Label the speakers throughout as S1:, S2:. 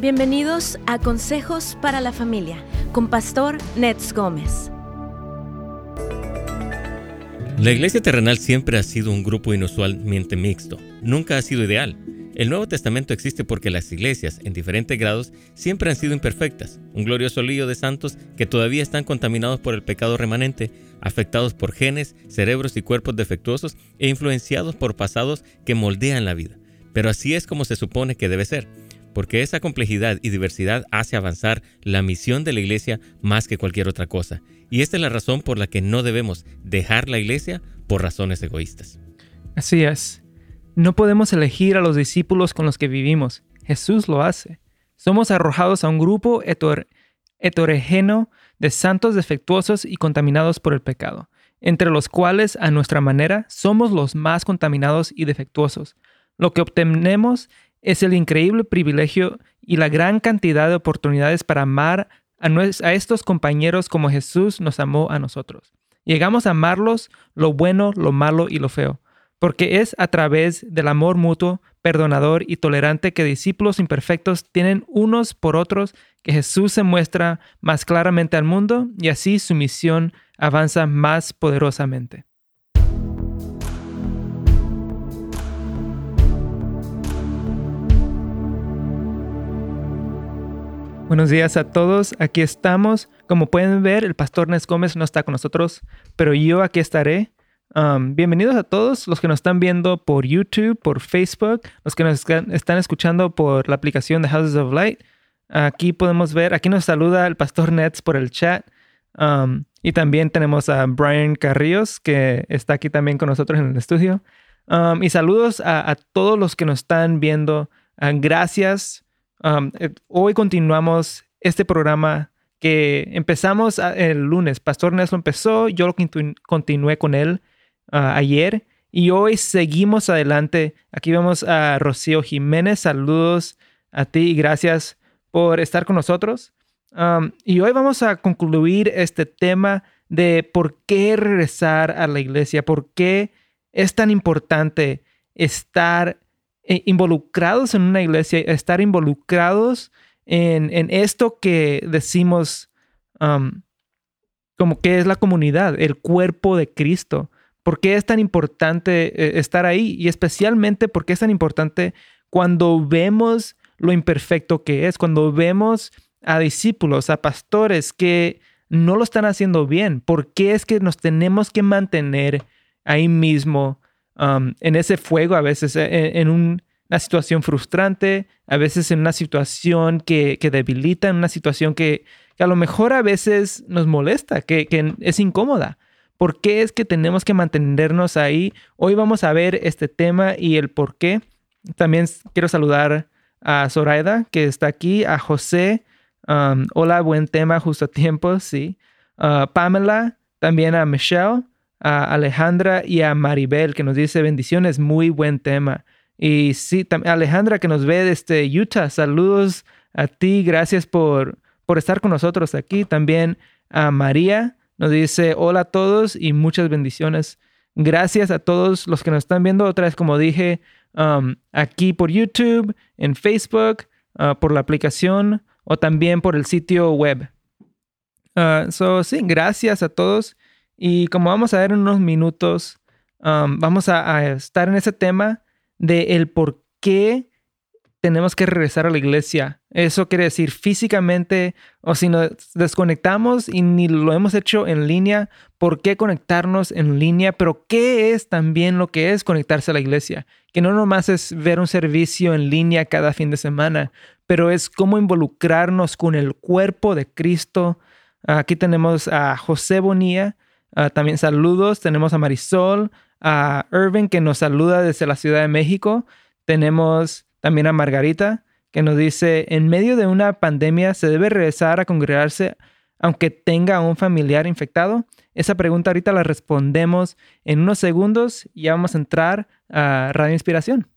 S1: Bienvenidos a Consejos para la Familia con Pastor Nets Gómez.
S2: La iglesia terrenal siempre ha sido un grupo inusualmente mixto, nunca ha sido ideal. El Nuevo Testamento existe porque las iglesias, en diferentes grados, siempre han sido imperfectas, un glorioso lío de santos que todavía están contaminados por el pecado remanente, afectados por genes, cerebros y cuerpos defectuosos e influenciados por pasados que moldean la vida. Pero así es como se supone que debe ser porque esa complejidad y diversidad hace avanzar la misión de la iglesia más que cualquier otra cosa. Y esta es la razón por la que no debemos dejar la iglesia por razones egoístas.
S3: Así es. No podemos elegir a los discípulos con los que vivimos. Jesús lo hace. Somos arrojados a un grupo heterogéneo de santos defectuosos y contaminados por el pecado, entre los cuales, a nuestra manera, somos los más contaminados y defectuosos. Lo que obtenemos es el increíble privilegio y la gran cantidad de oportunidades para amar a, estos compañeros como Jesús nos amó a nosotros. Llegamos a amarlos lo bueno, lo malo y lo feo, porque es a través del amor mutuo, perdonador y tolerante que discípulos imperfectos tienen unos por otros que Jesús se muestra más claramente al mundo y así su misión avanza más poderosamente. Buenos días a todos, aquí estamos. Como pueden ver, el pastor Nes Gómez no está con nosotros, pero yo aquí estaré. Um, bienvenidos a todos los que nos están viendo por YouTube, por Facebook, los que nos están escuchando por la aplicación de Houses of Light. Aquí podemos ver, aquí nos saluda el pastor Nets por el chat. Um, y también tenemos a Brian Carrillos, que está aquí también con nosotros en el estudio. Um, y saludos a, todos los que nos están viendo. Uh, gracias Eh, hoy continuamos este programa que empezamos el lunes. Pastor Nes empezó, yo lo continué con él uh, ayer y hoy seguimos adelante. Aquí vemos a Rocío Jiménez. Saludos a ti y gracias por estar con nosotros. Y hoy vamos a concluir este tema de por qué regresar a la iglesia, por qué es tan importante estar eh, involucrados en una iglesia, estar involucrados en, esto que decimos um, como que es la comunidad, el cuerpo de Cristo. ¿Por qué es tan importante eh, estar ahí? Y especialmente porque es tan importante cuando vemos lo imperfecto que es, cuando vemos a discípulos, a pastores que no lo están haciendo bien. ¿Por qué es que nos tenemos que mantener ahí mismo Um, en ese fuego, a veces eh, en, una situación frustrante, a veces en una situación que, debilita, en una situación que, a lo mejor a veces nos molesta, que, es incómoda. ¿Por qué es que tenemos que mantenernos ahí? Hoy vamos a ver este tema y el por qué. También quiero saludar a Zoraida, que está aquí, a José. Um, hola, buen tema, justo a tiempo, sí. Uh, Pamela, también a Michelle a Alejandra y a Maribel que nos dice bendiciones, muy buen tema. Y sí, Alejandra que nos ve desde Utah, saludos a ti, gracias por, por estar con nosotros aquí. También a María nos dice hola a todos y muchas bendiciones. Gracias a todos los que nos están viendo otra vez, como dije, um, aquí por YouTube, en Facebook, uh, por la aplicación o también por el sitio web. Uh, so, sí, gracias a todos. Y como vamos a ver en unos minutos, um, vamos a, estar en ese tema de el por qué tenemos que regresar a la iglesia. Eso quiere decir físicamente o si nos desconectamos y ni lo hemos hecho en línea, ¿por qué conectarnos en línea? Pero ¿qué es también lo que es conectarse a la iglesia? Que no nomás es ver un servicio en línea cada fin de semana, pero es cómo involucrarnos con el cuerpo de Cristo. Aquí tenemos a José Bonilla, Ah, también saludos. Tenemos a Marisol, a Irving que nos saluda desde la Ciudad de México. Tenemos también a Margarita que nos dice, en medio de una pandemia se debe regresar a congregarse aunque tenga un familiar infectado. Esa pregunta ahorita la respondemos en unos segundos y ya vamos a entrar a Radio Inspiración.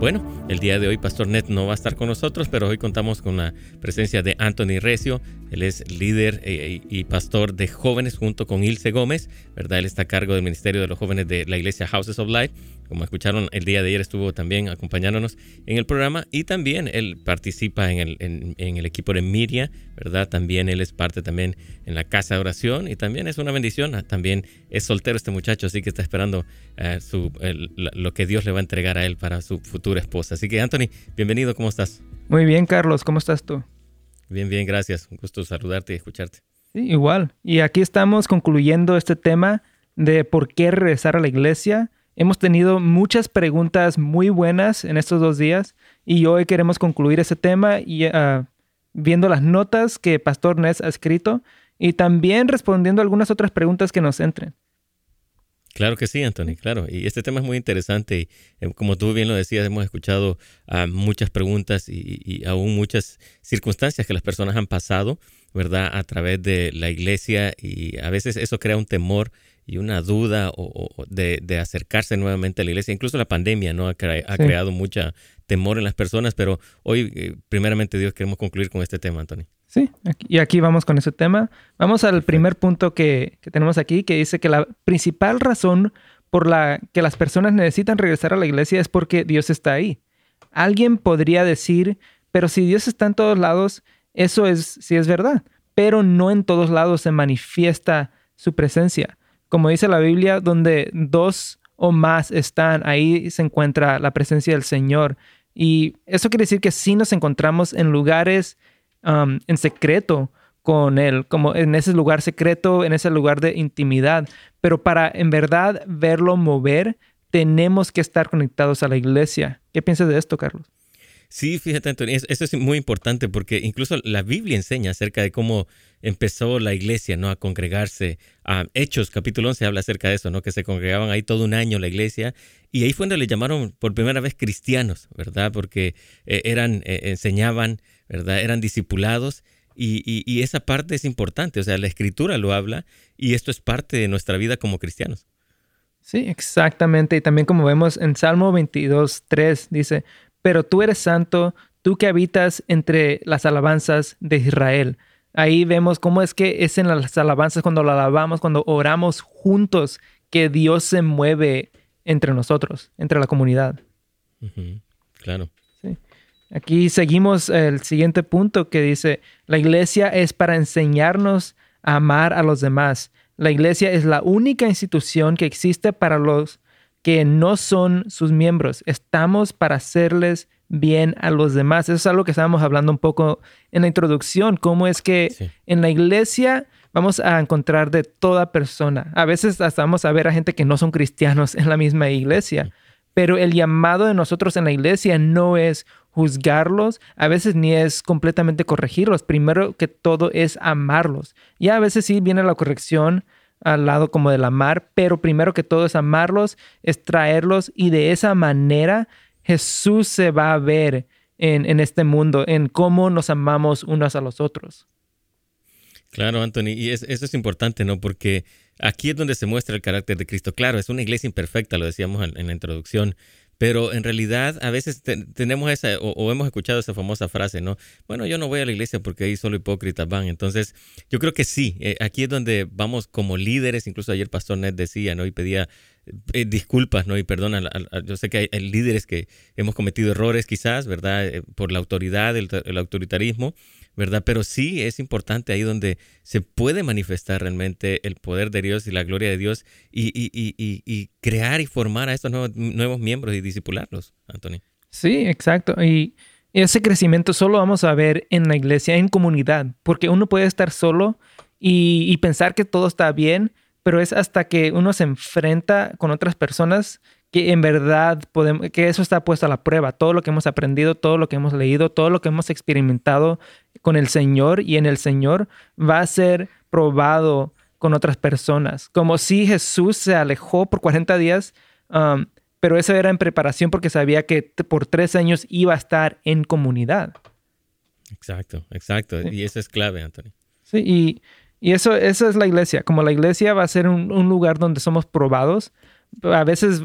S2: Bueno, El día de hoy Pastor Net no va a estar con nosotros, pero hoy contamos con la presencia de Anthony Recio. Él es líder eh, y pastor de jóvenes junto con Ilse Gómez, ¿verdad? Él está a cargo del Ministerio de los Jóvenes de la Iglesia Houses of Light. Como escucharon, el día de ayer estuvo también acompañándonos en el programa y también él participa en el, en, el equipo de Miria, ¿verdad? También él es parte también en la casa de oración y también es una bendición. También es soltero este muchacho, así que está esperando eh, su, lo que Dios le va a entregar a él para su futura esposa. Así que Anthony, bienvenido, ¿cómo estás?
S3: Muy bien, Carlos, ¿cómo estás tú?
S2: Bien, bien, gracias. Un gusto saludarte y escucharte.
S3: Sí, igual. Y aquí estamos concluyendo este tema de por qué regresar a la iglesia Hemos tenido muchas preguntas muy buenas en estos dos días y hoy queremos concluir ese tema y ah, viendo las notas que Pastor Ness ha escrito y también respondiendo algunas otras preguntas que nos entren.
S2: Claro que sí, Anthony, claro. Y este tema es muy interesante y eh, como tú bien lo decías, hemos escuchado ah, muchas preguntas y, y, aún muchas circunstancias que las personas han pasado, ¿verdad? A través de la iglesia y a veces eso crea un temor y una duda o, de, acercarse nuevamente a la iglesia. Incluso la pandemia ¿no? ha, creado mucha temor en las personas, pero hoy, eh, primeramente Dios, queremos concluir con este tema, Antonio.
S3: Sí, y aquí vamos con ese tema. Vamos al primer punto que, que, tenemos aquí, que dice que la principal razón por la que las personas necesitan regresar a la iglesia es porque Dios está ahí. Alguien podría decir, pero si Dios está en todos lados, eso es, sí es verdad, pero no en todos lados se manifiesta su presencia como dice la Biblia, donde dos o más están, ahí se encuentra la presencia del Señor. Y eso quiere decir que sí nos encontramos en lugares um, en secreto con Él, como en ese lugar secreto, en ese lugar de intimidad. Pero para en verdad verlo mover, tenemos que estar conectados a la iglesia. ¿Qué piensas de esto, Carlos?
S2: Sí, fíjate, Antonio, eso es muy importante porque incluso la Biblia enseña acerca de cómo empezó la iglesia, ¿no? A congregarse. A Hechos, capítulo 11, habla acerca de eso, ¿no? Que se congregaban ahí todo un año la iglesia. Y ahí fue donde le llamaron por primera vez cristianos, ¿verdad? Porque eh, eran, eh, enseñaban, ¿verdad? Eran discipulados. Y, y, esa parte es importante, o sea, la escritura lo habla y esto es parte de nuestra vida como cristianos.
S3: Sí, exactamente. Y también como vemos en Salmo 22, 3, dice, pero tú eres santo, tú que habitas entre las alabanzas de Israel. Ahí vemos cómo es que es en las alabanzas cuando lo alabamos, cuando oramos juntos, que Dios se mueve entre nosotros, entre la comunidad.
S2: Claro.
S3: Aquí seguimos el siguiente punto que dice, la iglesia es para enseñarnos a amar a los demás. La iglesia es la única institución que existe para los que no son sus miembros. Estamos para hacerles bien a los demás. Eso es algo que estábamos hablando un poco en la introducción, cómo es que en la iglesia vamos a encontrar de toda persona. A veces hasta vamos a ver a gente que no son cristianos en la misma iglesia, pero el llamado de nosotros en la iglesia no es juzgarlos, a veces ni es completamente corregirlos. Primero que todo es amarlos. Y a veces sí viene la corrección al lado como del amar, pero primero que todo es amarlos, es traerlos y de esa manera Jesús se va a ver en, este mundo, en cómo nos amamos unos a los otros.
S2: Claro, Anthony, y eso es importante, ¿no? Porque aquí es donde se muestra el carácter de Cristo. Claro, es una iglesia imperfecta, lo decíamos en la introducción, pero en realidad a veces tenemos esa, o, hemos escuchado esa famosa frase, ¿no? Bueno, yo no voy a la iglesia porque ahí solo hipócritas van. Entonces, yo creo que sí, eh, aquí es donde vamos como líderes, incluso ayer Pastor Ned decía, ¿no? Y pedía eh, disculpas, ¿no? Y perdona, yo sé que hay, líderes que hemos cometido errores quizás, ¿verdad? Eh, por la autoridad, el autoritarismo, ¿verdad? Pero sí es importante ahí donde se puede manifestar realmente el poder de Dios y la gloria de Dios y, y, crear y formar a estos nuevos, nuevos miembros y disipularlos, Antonio.
S3: Sí, exacto. Y ese crecimiento solo vamos a ver en la iglesia, en comunidad, porque uno puede estar solo y pensar que todo está bien, pero es hasta que uno se enfrenta con otras personas que en verdad podemos, que eso está puesto a la prueba. Todo lo que hemos aprendido, todo lo que hemos leído, todo lo que hemos experimentado con el Señor y en el Señor va a ser probado con otras personas. Como si Jesús se alejó por 40 días, um, pero eso era en preparación porque sabía que por tres años iba a estar en comunidad.
S2: Exacto, exacto. Y eso es clave, Antonio.
S3: Sí, y, y eso, eso es la iglesia. Como la iglesia va a ser un lugar donde somos probados, a veces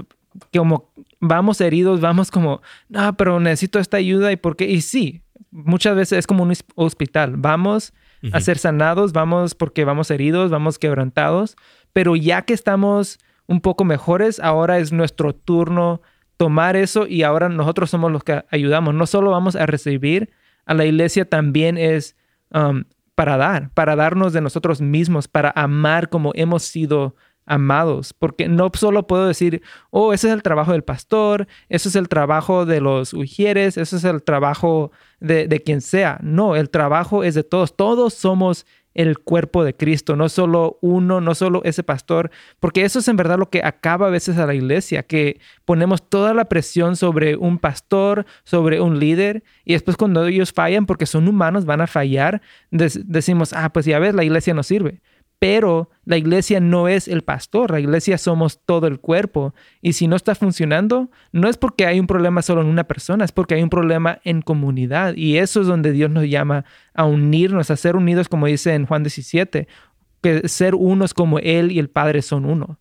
S3: como vamos heridos, vamos como, no, pero necesito esta ayuda y por qué. Y sí, muchas veces es como un hospital. Vamos a ser sanados, vamos porque vamos heridos, vamos quebrantados, pero ya que estamos un poco mejores, ahora es nuestro turno tomar eso y ahora nosotros somos los que ayudamos. No solo vamos a recibir, a la iglesia también es um, para dar, para darnos de nosotros mismos, para amar como hemos sido amados, porque no solo puedo decir, oh, ese es el trabajo del pastor, ese es el trabajo de los ujieres, ese es el trabajo de, de quien sea. No, el trabajo es de todos, todos somos el cuerpo de Cristo, no solo uno, no solo ese pastor, porque eso es en verdad lo que acaba a veces a la iglesia, que ponemos toda la presión sobre un pastor, sobre un líder, y después cuando ellos fallan, porque son humanos, van a fallar, decimos, ah, pues ya ves, la iglesia no sirve pero la iglesia no es el pastor, la iglesia somos todo el cuerpo. Y si no está funcionando, no es porque hay un problema solo en una persona, es porque hay un problema en comunidad. Y eso es donde Dios nos llama a unirnos, a ser unidos, como dice en Juan 17, que ser unos como Él y el Padre son uno.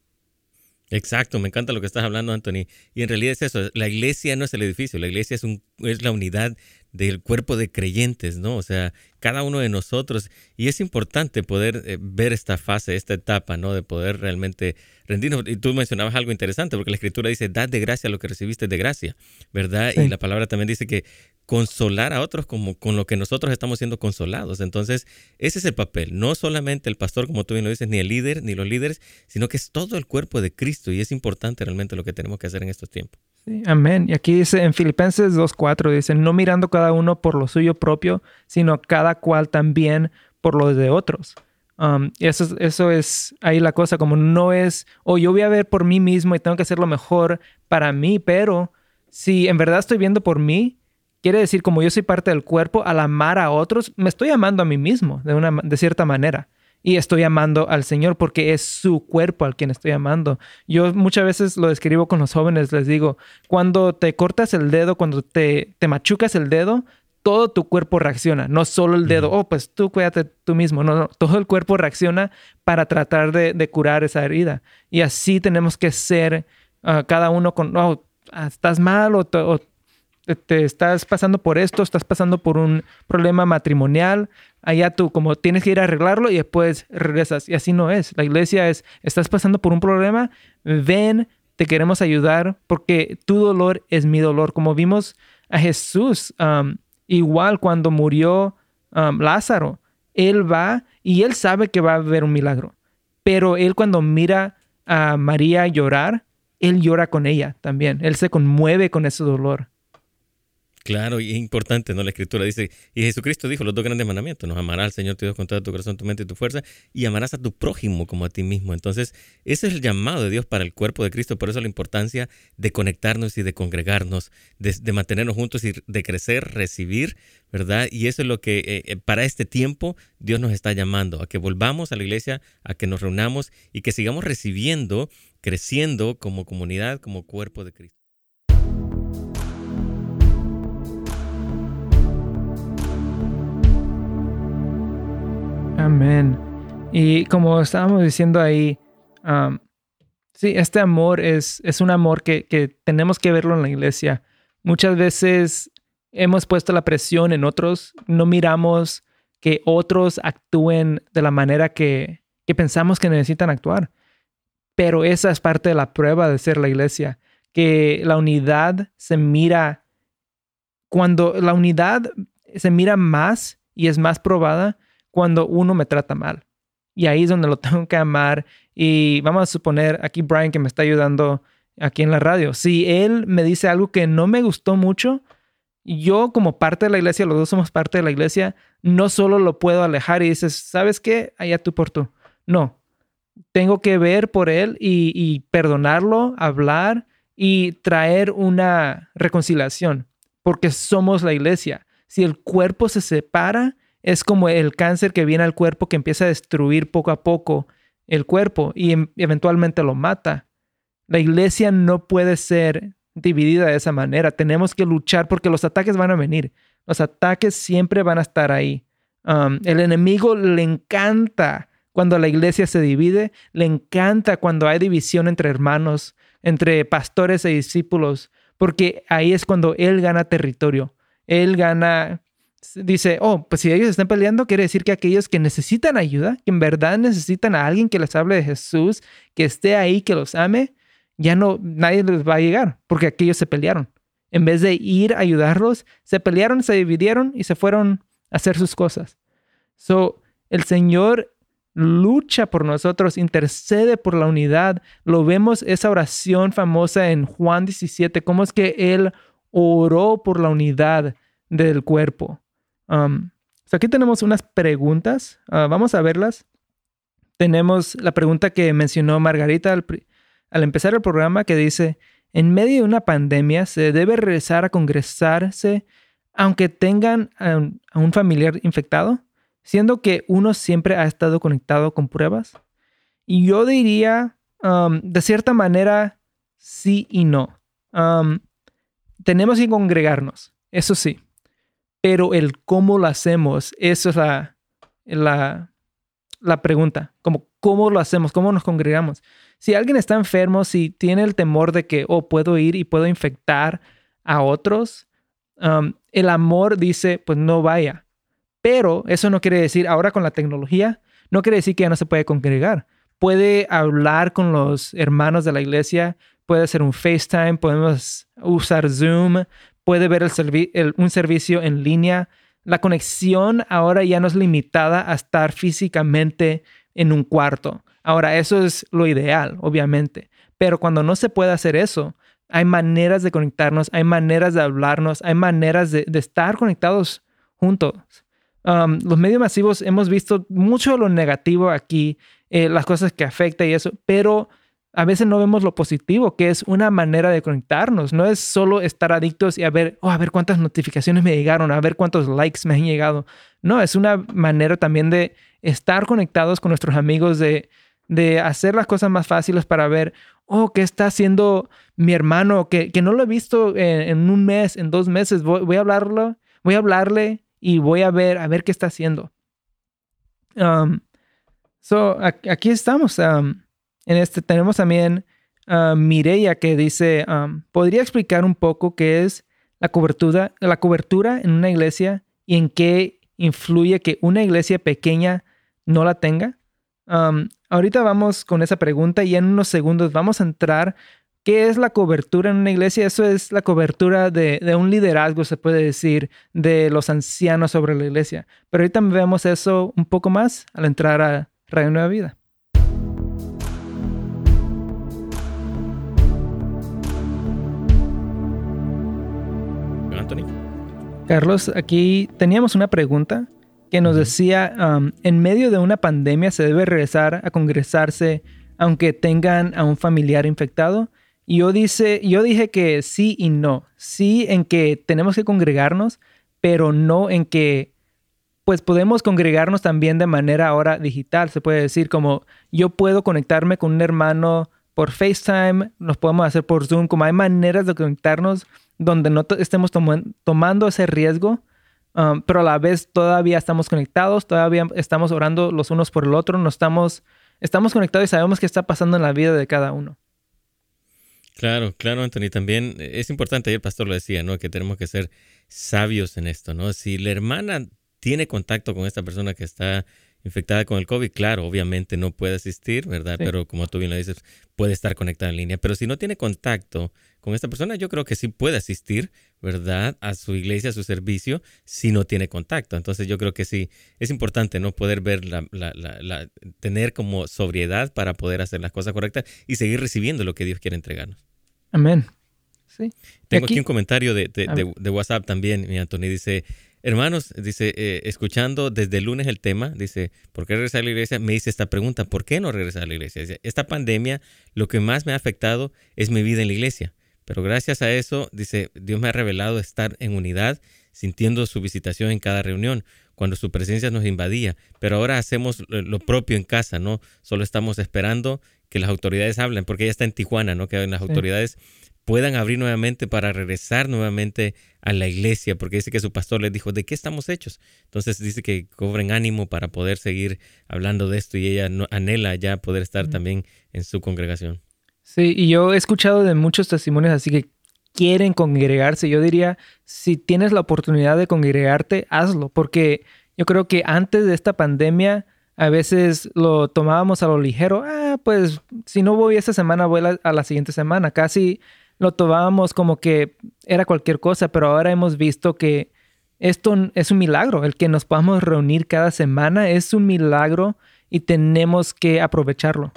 S2: Exacto, me encanta lo que estás hablando, Anthony. Y en realidad es eso, la iglesia no es el edificio, la iglesia es, un, es la unidad del cuerpo de creyentes, ¿no? O sea, cada uno de nosotros. Y es importante poder eh, ver esta fase, esta etapa, ¿no? De poder realmente rendirnos. Y tú mencionabas algo interesante, porque la escritura dice, dad de gracia lo que recibiste de gracia, ¿verdad? Y la palabra también dice que consolar a otros como con lo que nosotros estamos siendo consolados. Entonces, ese es el papel. No solamente el pastor, como tú bien lo dices, ni el líder, ni los líderes, sino que es todo el cuerpo de Cristo. Y es importante realmente lo que tenemos que hacer en estos tiempos
S3: amén. Y aquí dice en Filipenses 2.4, dice, no mirando cada uno por lo suyo propio, sino cada cual también por lo de otros. Um, y eso, eso es ahí la cosa, como no es, o oh, yo voy a ver por mí mismo y tengo que hacer lo mejor para mí, pero si en verdad estoy viendo por mí, quiere decir como yo soy parte del cuerpo, al amar a otros, me estoy amando a mí mismo de, una, de cierta manera y estoy amando al Señor porque es su cuerpo al quien estoy amando. Yo muchas veces lo describo con los jóvenes, les digo, cuando te cortas el dedo, cuando te, te machucas el dedo, todo tu cuerpo reacciona, no solo el dedo, oh, pues tú cuídate tú mismo, no, no, todo el cuerpo reacciona para tratar de, curar esa herida. Y así tenemos que ser ah, cada uno con, oh, estás mal o, o te estás pasando por esto, estás pasando por un problema matrimonial, allá tú como tienes que ir a arreglarlo y después regresas. Y así no es. La iglesia es, estás pasando por un problema, ven, te queremos ayudar porque tu dolor es mi dolor. Como vimos a Jesús, um, igual cuando murió um, Lázaro, él va y él sabe que va a haber un milagro. Pero él cuando mira a María llorar, él llora con ella también. Él se conmueve con ese dolor.
S2: Claro, y es importante, ¿no? La escritura dice, y Jesucristo dijo los dos grandes mandamientos, nos amarás al Señor tu Dios con todo tu corazón, tu mente y tu fuerza, y amarás a tu prójimo como a ti mismo. Entonces, ese es el llamado de Dios para el cuerpo de Cristo, por eso la importancia de conectarnos y de congregarnos, de, mantenernos juntos y de crecer, recibir, ¿verdad? Y eso es lo que eh, eh, para este tiempo Dios nos está llamando, a que volvamos a la iglesia, a que nos reunamos y que sigamos recibiendo, creciendo como comunidad, como cuerpo de Cristo.
S3: Amén. Y como estábamos diciendo ahí, sí, este amor es, es un amor que, que, tenemos que verlo en la iglesia. Muchas veces hemos puesto la presión en otros, no miramos que otros actúen de la manera que, que pensamos que necesitan actuar. Pero esa es parte de la prueba de ser la iglesia, que la unidad se mira, cuando la unidad se mira más y es más probada cuando uno me trata mal. Y ahí es donde lo tengo que amar. Y vamos a suponer aquí Brian que me está ayudando aquí en la radio. Si él me dice algo que no me gustó mucho, yo como parte de la iglesia, los dos somos parte de la iglesia, no solo lo puedo alejar y dices, ¿sabes qué? Allá tú por tú. No, tengo que ver por él y, y perdonarlo, hablar y traer una reconciliación, porque somos la iglesia. Si el cuerpo se separa, es como el cáncer que viene al cuerpo que empieza a destruir poco a poco el cuerpo y em, eventualmente lo mata. La iglesia no puede ser dividida de esa manera. Tenemos que luchar porque los ataques van a venir. Los ataques siempre van a estar ahí. Um, el enemigo le encanta cuando la iglesia se divide, le encanta cuando hay división entre hermanos, entre pastores e discípulos, porque ahí es cuando Él gana territorio. Él gana, dice, oh, pues si ellos están peleando, quiere decir que aquellos que necesitan ayuda, que en verdad necesitan a alguien que les hable de Jesús, que esté ahí, que los ame, ya no, nadie les va a llegar, porque aquellos se pelearon. En vez de ir a ayudarlos, se pelearon, se dividieron y se fueron a hacer sus cosas. So, el Señor lucha por nosotros, intercede por la unidad. Lo vemos esa oración famosa en Juan 17, cómo es que Él oró por la unidad del cuerpo. Um, aquí tenemos unas preguntas, uh, vamos a verlas. Tenemos la pregunta que mencionó Margarita al, al empezar el programa que dice, en medio de una pandemia se debe regresar a congresarse aunque tengan a un familiar infectado siendo que uno siempre ha estado conectado con pruebas? Y yo diría, um, de cierta manera, sí y no. Um, tenemos que congregarnos, eso sí, pero el cómo lo hacemos, eso es la, la, la pregunta, como cómo lo hacemos, cómo nos congregamos. Si alguien está enfermo, si tiene el temor de que, oh, puedo ir y puedo infectar a otros, um, el amor dice, pues no vaya. Pero eso no quiere decir, ahora con la tecnología, no quiere decir que ya no se puede congregar. Puede hablar con los hermanos de la iglesia, puede hacer un FaceTime, podemos usar Zoom, puede ver el un servicio en línea. La conexión ahora ya no es limitada a estar físicamente en un cuarto. Ahora, eso es lo ideal, obviamente. Pero cuando no se puede hacer eso, hay maneras de conectarnos, hay maneras de hablarnos, hay maneras de estar conectados juntos los medios masivos hemos visto mucho lo negativo aquí, eh, las cosas que afecta y eso, pero a veces no vemos lo positivo, que es una manera de conectarnos. No es solo estar adictos y a ver, oh, a ver cuántas notificaciones me llegaron, a ver cuántos likes me han llegado. No, es una manera también de estar conectados con nuestros amigos, de, de hacer las cosas más fáciles para ver, oh, ¿qué está haciendo mi hermano? Que, que no lo he visto en, un mes, en dos meses. Voy, voy a hablarlo, voy a hablarle y voy a ver, a ver qué está haciendo. Um, so, aquí estamos. Um, en este tenemos también uh, Mireya que dice, ¿podría explicar un poco qué es la cobertura, la cobertura en una iglesia y en qué influye que una iglesia pequeña no la tenga? ahorita vamos con esa pregunta y en unos segundos vamos a entrar ¿Qué es la cobertura en una iglesia? Eso es la cobertura de, un liderazgo, se puede decir, de los ancianos sobre la iglesia. Pero ahorita vemos eso un poco más al entrar a Radio Nueva Vida. Carlos, aquí teníamos una pregunta que nos decía, um, en medio de una pandemia se debe regresar a congresarse aunque tengan a un familiar infectado yo, dice, yo dije que sí y no. Sí en que tenemos que congregarnos, pero no en que pues podemos congregarnos también de manera ahora digital. Se puede decir como yo puedo conectarme con un hermano por FaceTime, nos podemos hacer por Zoom, como hay maneras de conectarnos donde no estemos tomando ese riesgo, um, pero a la vez todavía estamos conectados, todavía estamos orando los unos por el otro, no estamos, estamos conectados y sabemos qué está pasando en la vida de cada uno.
S2: Claro, claro, Anthony. También es importante, el pastor lo decía, ¿no? Que tenemos que ser sabios en esto, ¿no? Si la hermana tiene contacto con esta persona que está infectada con el COVID, claro, obviamente no puede asistir, ¿verdad? Pero como tú bien lo dices, puede estar conectada en línea. Pero si no tiene contacto con esta persona, yo creo que sí puede asistir, ¿verdad? A su iglesia, a su servicio, si no tiene contacto. Entonces yo creo que sí, es importante, ¿no? Poder ver, la, la, la, tener como sobriedad para poder hacer las cosas correctas y seguir recibiendo lo que Dios quiere entregarnos.
S3: Amén. Sí.
S2: Tengo aquí, un comentario de, de, WhatsApp también, mi Anthony. Dice, hermanos, dice, eh, escuchando desde el lunes el tema, dice, ¿por qué regresar a la iglesia? Me dice esta pregunta, ¿por qué no regresar a la iglesia? Dice, esta pandemia, lo que más me ha afectado es mi vida en la iglesia. Pero gracias a eso, dice, Dios me ha revelado estar en unidad, sintiendo su visitación en cada reunión, cuando su presencia nos invadía. Pero ahora hacemos lo propio en casa, ¿no? Solo estamos esperando que las autoridades hablen, porque ella está en Tijuana, ¿no? Que las autoridades puedan abrir nuevamente para regresar nuevamente a la iglesia, porque dice que su pastor les dijo, ¿de qué estamos hechos? Entonces dice que cobren ánimo para poder seguir hablando de esto y ella anhela ya poder estar también en su congregación.
S3: Sí, y yo he escuchado de muchos testimonios así que quieren congregarse. Yo diría, si tienes la oportunidad de congregarte, hazlo, porque yo creo que antes de esta pandemia a veces lo tomábamos a lo ligero. Ah, pues si no voy esta semana, voy a la, siguiente semana. Casi lo tomábamos como que era cualquier cosa, pero ahora hemos visto que esto es un milagro. El que nos podamos reunir cada semana es un milagro y tenemos que aprovecharlo.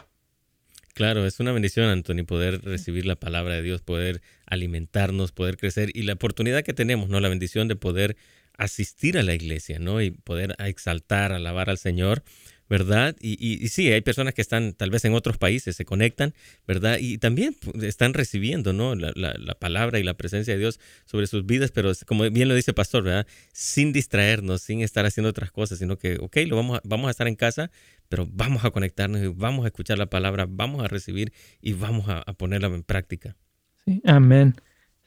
S2: Claro, es una bendición, Anthony, poder recibir la palabra de Dios, poder alimentarnos, poder crecer y la oportunidad que tenemos, ¿no? La bendición de poder asistir a la iglesia, ¿no? Y poder exaltar, alabar al Señor ¿verdad? Y, y, sí, hay personas que están tal vez en otros países, se conectan, ¿verdad? Y también pues, están recibiendo, ¿no? La, la, palabra y la presencia de Dios sobre sus vidas, pero como bien lo dice el pastor, ¿verdad? Sin distraernos, sin estar haciendo otras cosas, sino que, ok, lo vamos a, vamos a estar en casa, pero vamos a conectarnos y vamos a escuchar la palabra, vamos a recibir y vamos a, ponerla en práctica.
S3: Sí, amén.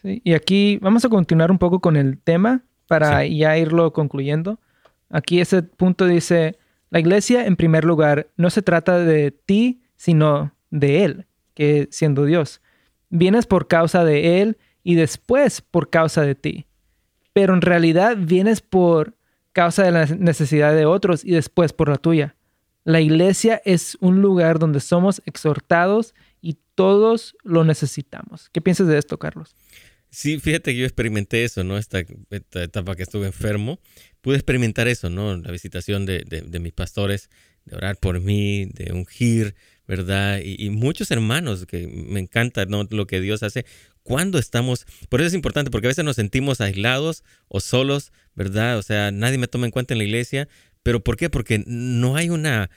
S3: Sí, y aquí vamos a continuar un poco con el tema para ya irlo concluyendo. Aquí ese punto dice la iglesia, en primer lugar, no se trata de ti, sino de Él, que siendo Dios. Vienes por causa de Él y después por causa de ti. Pero en realidad vienes por causa de la necesidad de otros y después por la tuya. La iglesia es un lugar donde somos exhortados y todos lo necesitamos. ¿Qué piensas de esto, Carlos?
S2: Sí, fíjate que yo experimenté eso, ¿no? Esta, etapa que estuve enfermo, pude experimentar eso, ¿no? La visitación de, mis pastores, de orar por mí, de ungir, ¿verdad? Y, muchos hermanos que me encanta ¿no? lo que Dios hace cuando estamos, por eso es importante, porque a veces nos sentimos aislados o solos, ¿verdad? O sea, nadie me toma en cuenta en la iglesia, pero ¿por qué? Porque no hay una,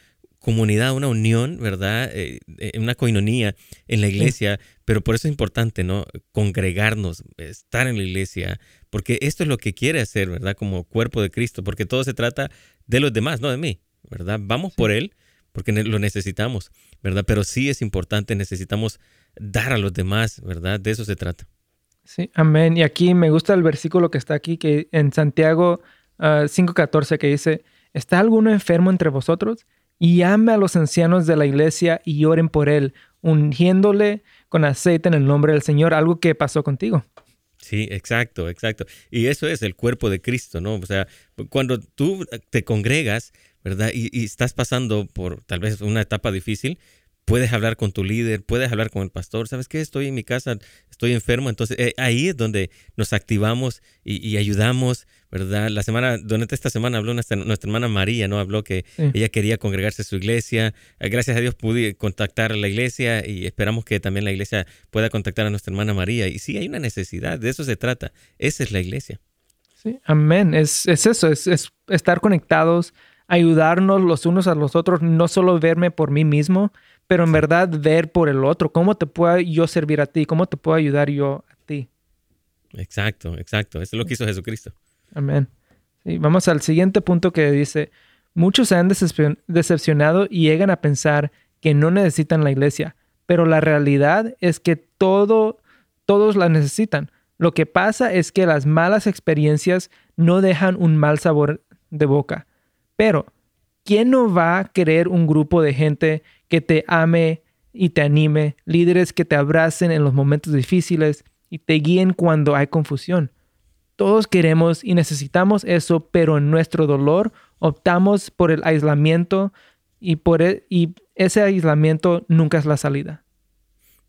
S2: comunidad, una unión, ¿verdad? Eh, eh, una coinonía en la iglesia, pero por eso es importante, ¿no? Congregarnos, estar en la iglesia, porque esto es lo que quiere hacer, ¿verdad? Como cuerpo de Cristo, porque todo se trata de los demás, no de mí, ¿verdad? Vamos por Él porque lo necesitamos, ¿verdad? Pero sí es importante, necesitamos dar a los demás, ¿verdad? De eso se trata.
S3: Sí, amén. Y aquí me gusta el versículo que está aquí, que en Santiago 5.14, ah, que dice, ¿está alguno enfermo entre vosotros? Y ame a los ancianos de la iglesia y oren por él, ungiéndole con aceite en el nombre del Señor, algo que pasó contigo.
S2: Sí, exacto, exacto. Y eso es el cuerpo de Cristo, ¿no? O sea, cuando tú te congregas, ¿verdad? Y estás pasando por tal vez una etapa difícil, puedes hablar con tu líder, puedes hablar con el pastor, ¿sabes qué? Estoy en mi casa, estoy enfermo, entonces eh, ahí es donde nos activamos y, ayudamos, ¿verdad? La semana, durante esta semana habló nuestra, hermana María, ¿no? Habló que ella quería congregarse a su iglesia, eh, gracias a Dios pude contactar a la iglesia y esperamos que también la iglesia pueda contactar a nuestra hermana María. Y sí, hay una necesidad, de eso se trata, esa es la iglesia.
S3: Sí, amén, es, eso, es, es estar conectados, ayudarnos los unos a los otros, no solo verme por mí mismo, pero en verdad ver por el otro, cómo te puedo yo servir a ti, cómo te puedo ayudar yo a ti.
S2: Exacto, exacto. Eso es lo que hizo Jesucristo.
S3: Amén. vamos al siguiente punto que dice, muchos se han decepcionado y llegan a pensar que no necesitan la iglesia, pero la realidad es que todo, todos la necesitan. Lo que pasa es que las malas experiencias no dejan un mal sabor de boca. Pero, ¿quién no va a querer un grupo de gente que te ame y te anime, líderes que te abracen en los momentos difíciles y te guíen cuando hay confusión. Todos queremos y necesitamos eso, pero en nuestro dolor optamos por el aislamiento y, por e, y ese aislamiento nunca es la salida.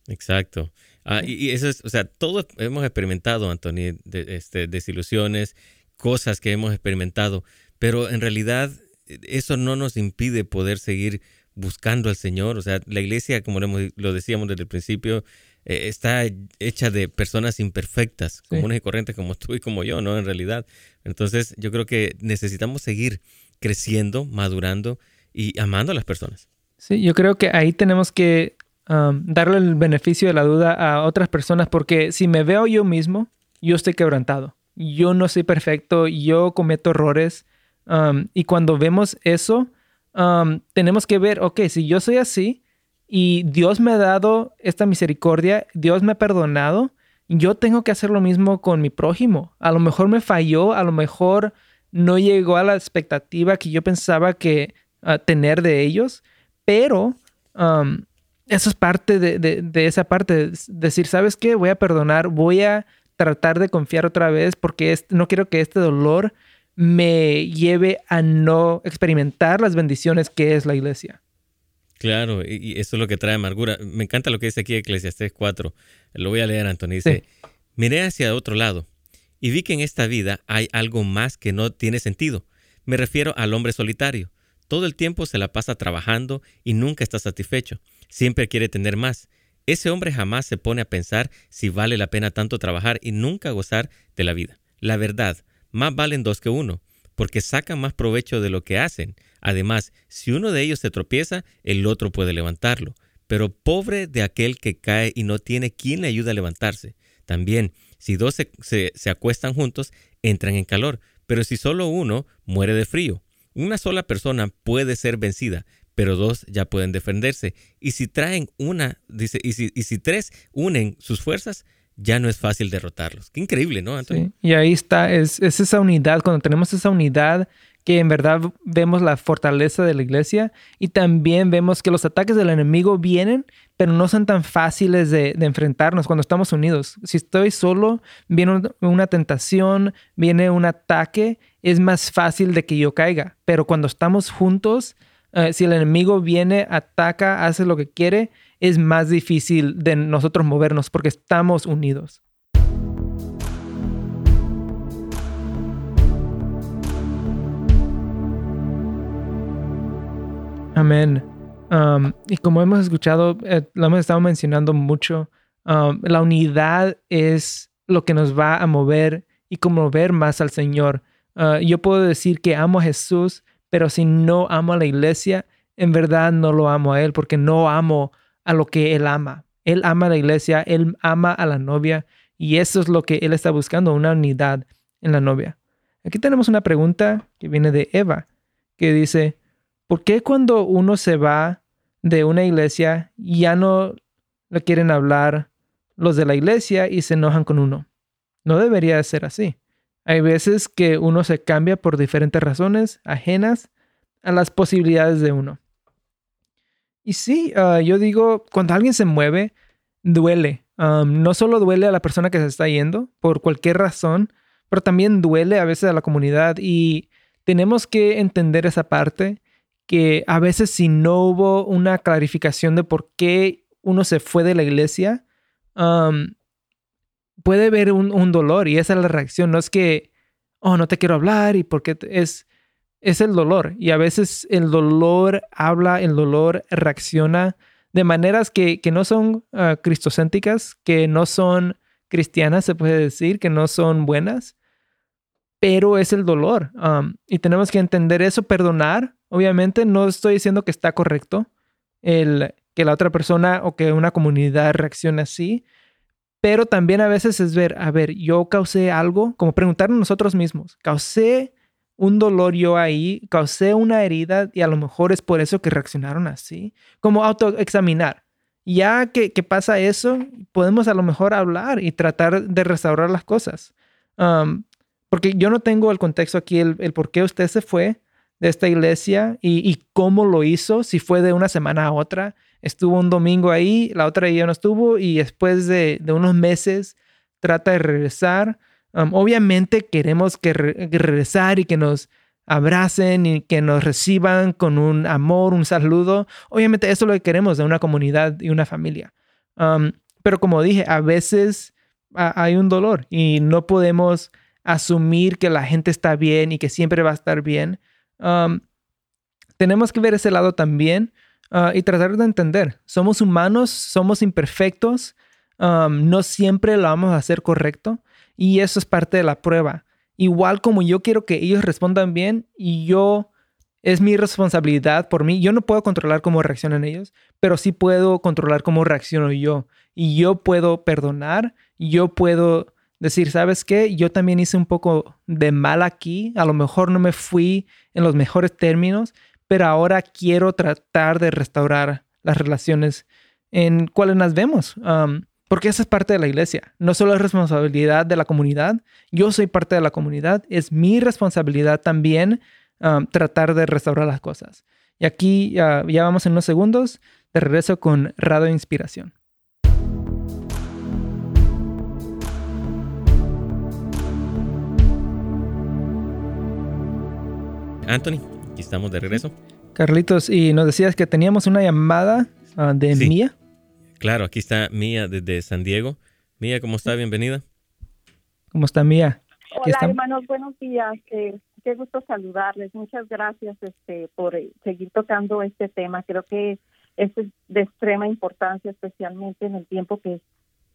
S2: Exacto. Ah, y, eso es, o sea, todos hemos experimentado, Anthony, este, desilusiones, cosas que hemos experimentado, pero en realidad eso no nos impide poder seguir buscando al Señor. O sea, la iglesia, como lo, decíamos desde el principio, eh, está hecha de personas imperfectas, comunes y corrientes como tú y como yo, ¿no? En realidad. Entonces, yo creo que necesitamos seguir creciendo, madurando y amando a las personas.
S3: Sí, yo creo que ahí tenemos que um, darle el beneficio de la duda a otras personas porque si me veo yo mismo, yo estoy quebrantado. Yo no soy perfecto, yo cometo errores. Um, y cuando vemos eso, Um, tenemos que ver, ok, si yo soy así y Dios me ha dado esta misericordia, Dios me ha perdonado, yo tengo que hacer lo mismo con mi prójimo. A lo mejor me falló, a lo mejor no llegó a la expectativa que yo pensaba que uh, tener de ellos, pero um, eso es parte de, de, esa parte, decir, ¿sabes qué? Voy a perdonar, voy a tratar de confiar otra vez porque no quiero que este dolor me lleve a no experimentar las bendiciones que es la iglesia.
S2: Claro, y eso es lo que trae amargura. Me encanta lo que dice aquí Eclesiastes 4. Lo voy a leer, Antonio. Dice, miré hacia otro lado y vi que en esta vida hay algo más que no tiene sentido. Me refiero al hombre solitario. Todo el tiempo se la pasa trabajando y nunca está satisfecho. Siempre quiere tener más. Ese hombre jamás se pone a pensar si vale la pena tanto trabajar y nunca gozar de la vida. La verdad, más valen dos que uno, porque sacan más provecho de lo que hacen. Además, si uno de ellos se tropieza, el otro puede levantarlo. Pero pobre de aquel que cae y no tiene quien le ayude a levantarse. También, si dos se, se acuestan juntos, entran en calor, pero si solo uno, muere de frío. Una sola persona puede ser vencida, pero dos ya pueden defenderse. Y si traen una, dice, y si, y si tres unen sus fuerzas, ya no es fácil derrotarlos. Qué increíble, ¿no, Antonio?
S3: Y ahí está, es, esa unidad, cuando tenemos esa unidad que en verdad vemos la fortaleza de la iglesia y también vemos que los ataques del enemigo vienen, pero no son tan fáciles de, enfrentarnos cuando estamos unidos. Si estoy solo, viene una tentación, viene un ataque, es más fácil de que yo caiga. Pero cuando estamos juntos, eh, si el enemigo viene, ataca, hace lo que quiere, es más difícil de nosotros movernos porque estamos unidos. Amén. Um, y como hemos escuchado, eh, lo hemos estado mencionando mucho, um, la unidad es lo que nos va a mover y conmover más al Señor. Uh, yo puedo decir que amo a Jesús, pero si no amo a la iglesia, en verdad no lo amo a Él porque no amo a lo que Él ama. Él ama a la iglesia, Él ama a la novia y eso es lo que Él está buscando, una unidad en la novia. Aquí tenemos una pregunta que viene de Eva, que dice, ¿por qué cuando uno se va de una iglesia ya no le quieren hablar los de la iglesia y se enojan con uno? No debería ser así. Hay veces que uno se cambia por diferentes razones ajenas a las posibilidades de uno. Y sí, ah, yo digo, cuando alguien se mueve, duele. no solo duele a la persona que se está yendo por cualquier razón, pero también duele a veces a la comunidad y tenemos que entender esa parte que a veces si no hubo una clarificación de por qué uno se fue de la iglesia, puede haber un, un, dolor y esa es la reacción. No es que, oh, no te quiero hablar y porque es, es el dolor. Y a veces el dolor habla, el dolor reacciona de maneras que, no son uh, cristocéntricas, que no son cristianas, se puede decir, que no son buenas, pero es el dolor. Y tenemos que entender eso, perdonar. Obviamente no estoy diciendo que está correcto el que la otra persona o que una comunidad reaccione así, pero también a veces es ver, a ver, yo causé algo, como preguntarnos nosotros mismos, causé un dolor yo ahí, causé una herida y a lo mejor es por eso que reaccionaron así. Como autoexaminar. Ya que, pasa eso, podemos a lo mejor hablar y tratar de restaurar las cosas. Porque yo no tengo el contexto aquí, el, por qué usted se fue de esta iglesia y, cómo lo hizo, si fue de una semana a otra. Estuvo un domingo ahí, la otra ya no estuvo y después de, de unos meses trata de regresar obviamente queremos que, regresar y que nos abracen y que nos reciban con un amor, un saludo. Obviamente eso es lo que queremos de una comunidad y una familia. pero como dije, a veces hay un dolor y no podemos asumir que la gente está bien y que siempre va a estar bien. tenemos que ver ese lado también ah, y tratar de entender. Somos humanos, somos imperfectos, no siempre lo vamos a hacer correcto. Y eso es parte de la prueba. Igual como yo quiero que ellos respondan bien y yo es mi responsabilidad por mí. Yo no puedo controlar cómo reaccionan ellos, pero sí puedo controlar cómo reacciono yo. Y yo puedo perdonar, yo puedo decir, ¿sabes qué? Yo también hice un poco de mal aquí, a lo mejor no me fui en los mejores términos, pero ahora quiero tratar de restaurar las relaciones en cuales nos vemos. Porque esa es parte de la iglesia. No solo es responsabilidad de la comunidad, yo soy parte de la comunidad, es mi responsabilidad también um, tratar de restaurar las cosas. Y aquí ya vamos en unos segundos de regreso con Radio Inspiración.
S2: Anthony, aquí estamos de regreso.
S3: Carlitos, y nos decías que teníamos una llamada ah, de Mía.
S2: Claro, aquí está Mía desde San Diego. Mía, ¿cómo está? Bienvenida.
S3: ¿Cómo está Mía?
S4: Hola hermanos, buenos días. Eh, qué gusto saludarles. Muchas gracias este, por eh, seguir tocando este tema. Creo que es de extrema importancia, especialmente en el tiempo que,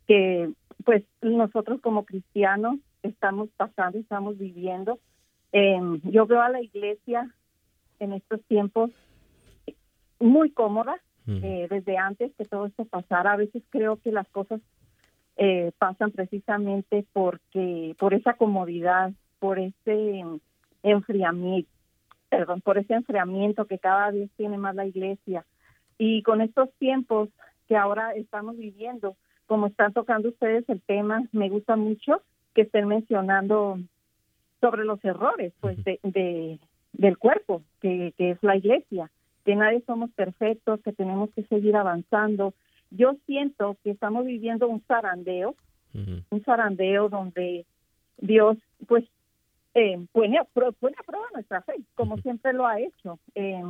S4: que pues nosotros como cristianos estamos pasando, estamos viviendo. Em, yo veo a la iglesia en estos tiempos muy cómoda, eh, desde antes que todo esto pasara. A veces creo que las cosas eh, pasan precisamente porque por esa comodidad, por ese enfriamiento, perdón, por ese enfriamiento que cada vez tiene más la iglesia. Y con estos tiempos que ahora estamos viviendo, como están tocando ustedes el tema, me gusta mucho que estén mencionando sobre los errores pues de, del cuerpo, que, es la iglesia, que nadie somos perfectos, que tenemos que seguir avanzando. Yo siento que estamos viviendo un zarandeo, un zarandeo donde Dios pues eh, pone, a, pone a prueba nuestra fe, como siempre lo ha hecho. Eh,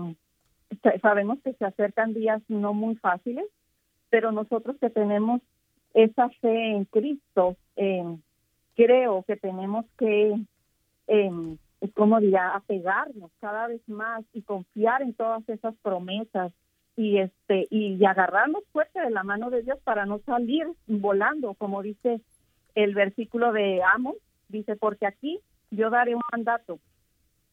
S4: sabemos que se acercan días no muy fáciles, pero nosotros que tenemos esa fe en Cristo, eh, creo que tenemos que eh, como diría, apegarnos cada vez más y confiar en todas esas promesas y este y agarrarnos fuerte de la mano de Dios para no salir volando, como dice el versículo de Amos, dice, porque aquí yo daré un mandato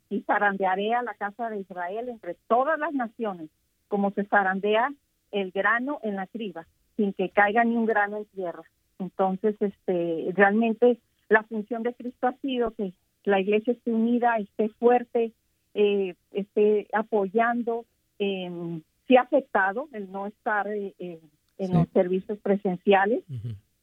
S4: y zarandearé a la casa de Israel entre todas las naciones, como se zarandea el grano en la criba, sin que caiga ni un grano en tierra. Entonces, este, realmente la función de Cristo ha sido que la iglesia esté unida, esté fuerte, eh, esté apoyando. Eh, sí ha afectado el no estar eh, eh, en los servicios presenciales,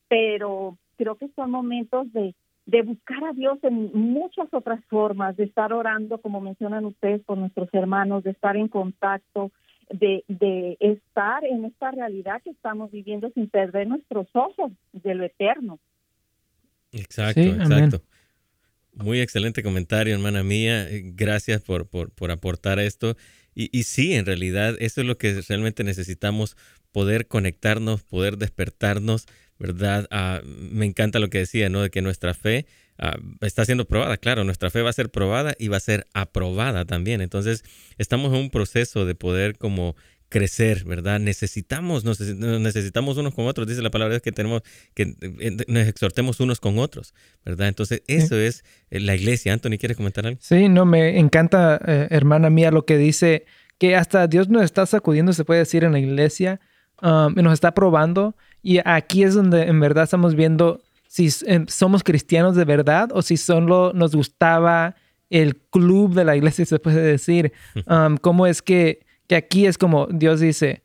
S4: pero creo que son momentos de, de buscar a Dios en muchas otras formas, de estar orando, como mencionan ustedes, por nuestros hermanos, de estar en contacto, de, de estar en esta realidad que estamos viviendo sin perder nuestros ojos de lo eterno.
S2: Exacto, exacto. Muy excelente comentario, hermana mía. Eh, gracias por, por, aportar esto. Y, y, sí, en realidad, eso es lo que realmente necesitamos, poder conectarnos, poder despertarnos, ¿verdad? Ah, me encanta lo que decía, ¿no? De que nuestra fe ah, está siendo probada. Claro, nuestra fe va a ser probada y va a ser aprobada también. Entonces, estamos en un proceso de poder como crecer, ¿verdad? Necesitamos, nos, necesitamos unos con otros, dice la palabra que tenemos que eh, nos exhortemos unos con otros, ¿verdad? Entonces, eso es eh, la iglesia. Anthony, ¿quieres comentar algo?
S3: Sí, no, me encanta, eh, hermana mía, lo que dice, que hasta Dios nos está sacudiendo, se puede decir, en la iglesia, um, nos está probando, y aquí es donde en verdad estamos viendo si somos cristianos de verdad o si solo nos gustaba el club de la iglesia, se puede decir. Um, ¿Cómo es que que aquí es como Dios dice,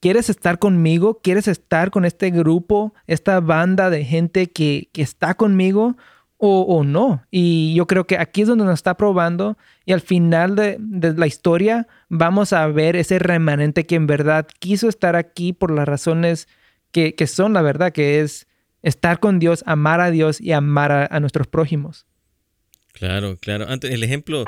S3: ¿quieres estar conmigo? ¿Quieres estar con este grupo, esta banda de gente que, está conmigo o, no? Y yo creo que aquí es donde nos está probando y al final de, la historia vamos a ver ese remanente que en verdad quiso estar aquí por las razones que, son la verdad, que es estar con Dios, amar a Dios y amar a nuestros prójimos.
S2: Claro, claro. el ejemplo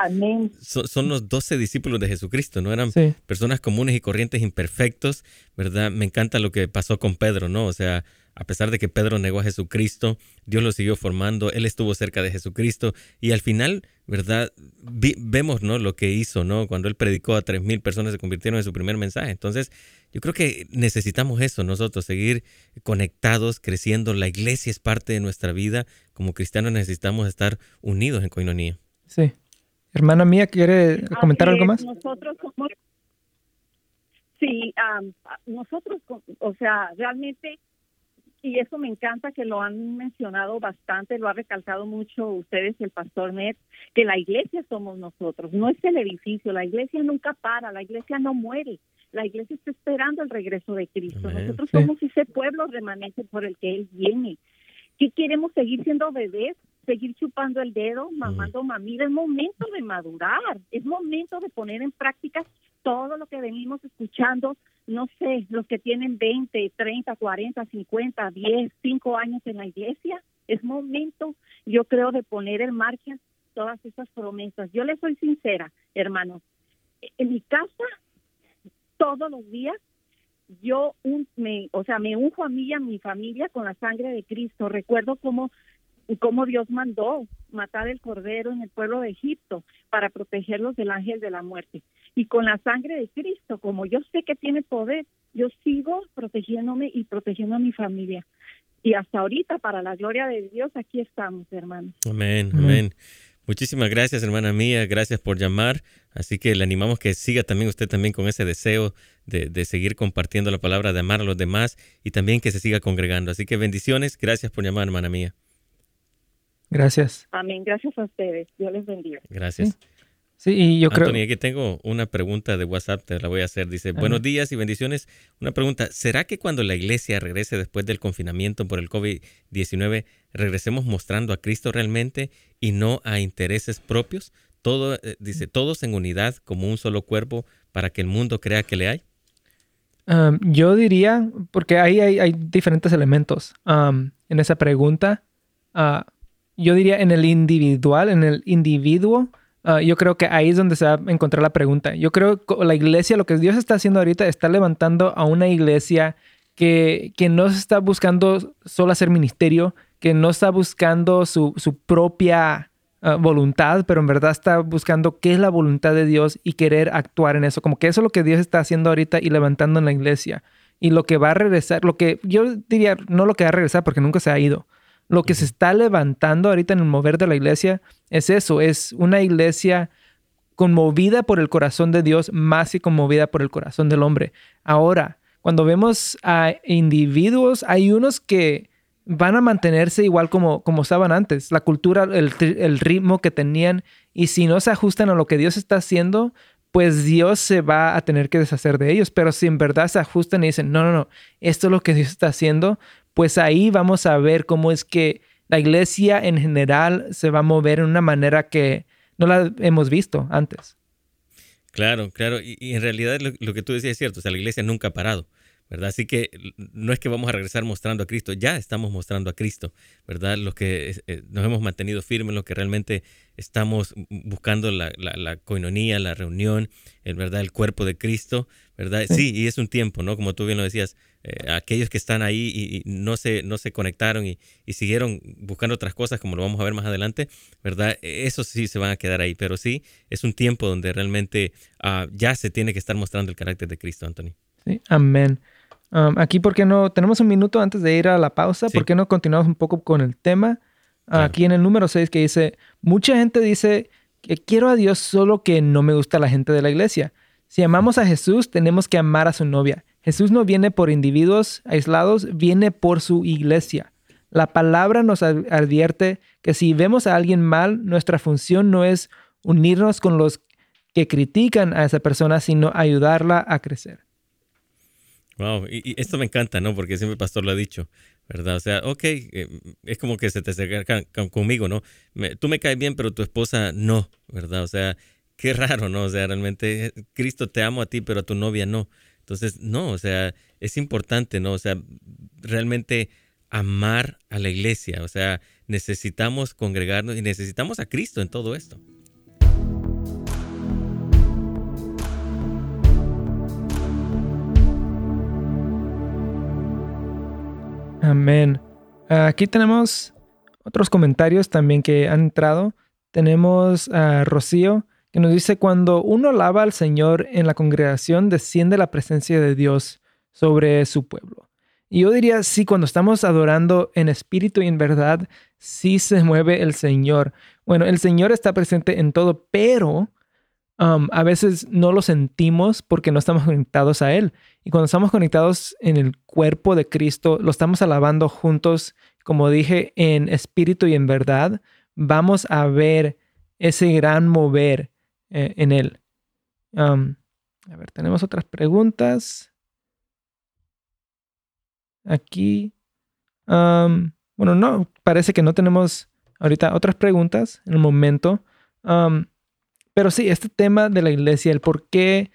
S2: son, los doce discípulos de Jesucristo, ¿no? Eran personas comunes y corrientes imperfectos, ¿verdad? Me encanta lo que pasó con Pedro, ¿no? O sea, a pesar de que Pedro negó a Jesucristo, Dios lo siguió formando, él estuvo cerca de Jesucristo y al final, ¿verdad? vemos, ¿no? Lo que hizo, ¿no? Cuando él predicó a tres mil personas se convirtieron en su primer mensaje. Entonces, yo creo que necesitamos eso nosotros, seguir conectados, creciendo. La iglesia es parte de nuestra vida. Como cristianos necesitamos estar unidos en coinonía.
S3: Sí. Hermana mía, ¿quiere comentar algo más?
S4: Nosotros somos... Sí, nosotros, o sea, realmente y eso me encanta que lo han mencionado bastante, lo ha recalcado mucho ustedes, el pastor Ned, que la iglesia somos nosotros, no es el edificio, la iglesia nunca para, la iglesia no muere, la iglesia está esperando el regreso de Cristo. nosotros somos ese pueblo remanente por el que Él viene. ¿Qué queremos seguir siendo bebés? seguir chupando el dedo, mamando mamida, es momento de madurar, es momento de poner en práctica todo lo que venimos escuchando, no sé, los que tienen 20, 30, 40, 50, 10, 5 años en la iglesia, es momento, yo creo, de poner en marcha todas esas promesas. Yo le soy sincera, hermano. En mi casa, todos los días, yo un, me, o sea, me unjo a mí y a mi familia con la sangre de Cristo. Recuerdo cómo, cómo Dios mandó matar el cordero en el pueblo de Egipto para protegerlos del ángel de la muerte. Y con la sangre de Cristo, como yo sé que tiene poder, yo sigo protegiéndome y protegiendo a mi familia. Y hasta ahorita, para la gloria de Dios, aquí estamos, hermanos.
S2: Amén, amén. Muchísimas gracias, hermana mía. Gracias por llamar. Así que le animamos que siga también usted también con ese deseo de, de, seguir compartiendo la palabra, de amar a los demás y también que se siga congregando. Así que bendiciones. Gracias por llamar, hermana mía.
S3: Gracias.
S4: Amén. Gracias a ustedes. Dios les bendiga.
S2: Gracias.
S3: Sí, y yo creo...
S2: Anthony, aquí tengo una pregunta de WhatsApp, te la voy a hacer. Dice, buenos días y bendiciones. Una pregunta, ¿será que cuando la iglesia regrese después del confinamiento por el COVID-19, regresemos mostrando a Cristo realmente y no a intereses propios? Todo, eh, dice, todos en unidad como un solo cuerpo para que el mundo crea que le hay.
S3: Um, yo diría, porque ahí hay, hay diferentes elementos um, en esa pregunta. Uh, yo diría en el individual, en el individuo, Uh, yo creo que ahí es donde se va a encontrar la pregunta. Yo creo que la iglesia, lo que Dios está haciendo ahorita, está levantando a una iglesia que, que no está buscando solo hacer ministerio, que no está buscando su, su propia uh, voluntad, pero en verdad está buscando qué es la voluntad de Dios y querer actuar en eso. Como que eso es lo que Dios está haciendo ahorita y levantando en la iglesia. Y lo que va a regresar, lo que yo diría, no lo que va a regresar porque nunca se ha ido, lo que se está levantando ahorita en el mover de la iglesia es eso, es una iglesia conmovida por el corazón de Dios más que conmovida por el corazón del hombre. Ahora, cuando vemos a individuos, hay unos que van a mantenerse igual como, como estaban antes, la cultura, el, el ritmo que tenían, y si no se ajustan a lo que Dios está haciendo, pues Dios se va a tener que deshacer de ellos. Pero si en verdad se ajustan y dicen, no, no, no, esto es lo que Dios está haciendo, pues ahí vamos a ver cómo es que la iglesia en general se va a mover en una manera que no la hemos visto antes.
S2: Claro, claro. Y, y en realidad lo, lo, que tú decías es cierto. O sea, la iglesia nunca ha parado. ¿verdad? Así que no es que vamos a regresar mostrando a Cristo, ya estamos mostrando a Cristo, ¿verdad? Los que eh, nos hemos mantenido firmes, los que realmente estamos buscando la, la, la coinonía, la reunión, el, ¿verdad? El cuerpo de Cristo, ¿verdad? Sí, y es un tiempo, ¿no? Como tú bien lo decías, eh, aquellos que están ahí y, y, no, se, no se conectaron y, y, siguieron buscando otras cosas, como lo vamos a ver más adelante, ¿verdad? Eso sí se van a quedar ahí, pero sí, es un tiempo donde realmente uh, ya se tiene que estar mostrando el carácter de Cristo, Anthony.
S3: Sí, amén. Um, aquí, ¿por qué no? Tenemos un minuto antes de ir a la pausa. Sí. ¿Por qué no continuamos un poco con el tema? Claro. Aquí en el número 6 que dice, mucha gente dice que quiero a Dios solo que no me gusta la gente de la iglesia. Si amamos a Jesús, tenemos que amar a su novia. Jesús no viene por individuos aislados, viene por su iglesia. La palabra nos advierte que si vemos a alguien mal, nuestra función no es unirnos con los que critican a esa persona, sino ayudarla a crecer.
S2: Wow, y, esto me encanta, ¿no? Porque siempre el pastor lo ha dicho, ¿verdad? O sea, ok, eh, es como que se te acercan conmigo, ¿no? Tú me caes bien, pero tu esposa no, ¿verdad? O sea, qué raro, ¿no? O sea, realmente Cristo te amo a ti, pero a tu novia no. Entonces, no, o sea, es importante, ¿no? O sea, realmente amar a la iglesia, o sea, necesitamos congregarnos y necesitamos a Cristo en todo esto.
S3: Amén. Aquí tenemos otros comentarios también que han entrado. Tenemos a Rocío que nos dice, cuando uno alaba al Señor en la congregación, desciende la presencia de Dios sobre su pueblo. Y yo diría, sí, cuando estamos adorando en espíritu y en verdad, sí se mueve el Señor. Bueno, el Señor está presente en todo, pero um, a veces no lo sentimos porque no estamos conectados a Él. Y cuando estamos conectados en el cuerpo de Cristo, lo estamos alabando juntos, como dije, en espíritu y en verdad, vamos a ver ese gran mover eh, en Él. Um, a ver, tenemos otras preguntas. Aquí. Um, bueno, no, parece que no tenemos ahorita otras preguntas en el momento. Um, pero sí, este tema de la iglesia, el por qué